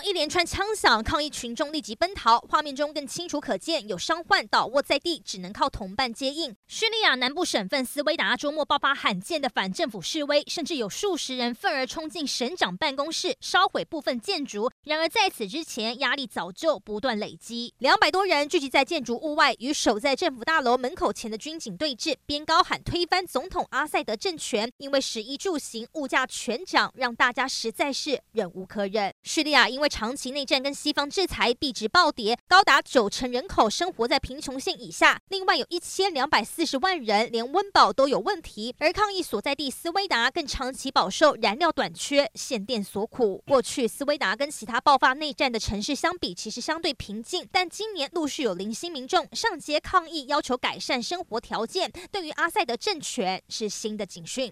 一连串枪响，抗议群众立即奔逃。画面中更清楚可见，有伤患倒卧在地，只能靠同伴接应。叙利亚南部省份斯威达周末爆发罕见的反政府示威，甚至有数十人愤而冲进省长办公室，烧毁部分建筑。然而在此之前，压力早就不断累积。两百多人聚集在建筑物外，与守在政府大楼门口前的军警对峙，边高喊推翻总统阿塞德政权。因为食衣住行物价全涨，让大家实在是忍无可忍。叙利亚。因因为长期内战跟西方制裁，币值暴跌，高达九成人口生活在贫穷线以下。另外有一千两百四十万人连温饱都有问题，而抗议所在地斯威达更长期饱受燃料短缺、限电所苦。过去斯威达跟其他爆发内战的城市相比，其实相对平静，但今年陆续有零星民众上街抗议，要求改善生活条件。对于阿塞德政权是新的警讯。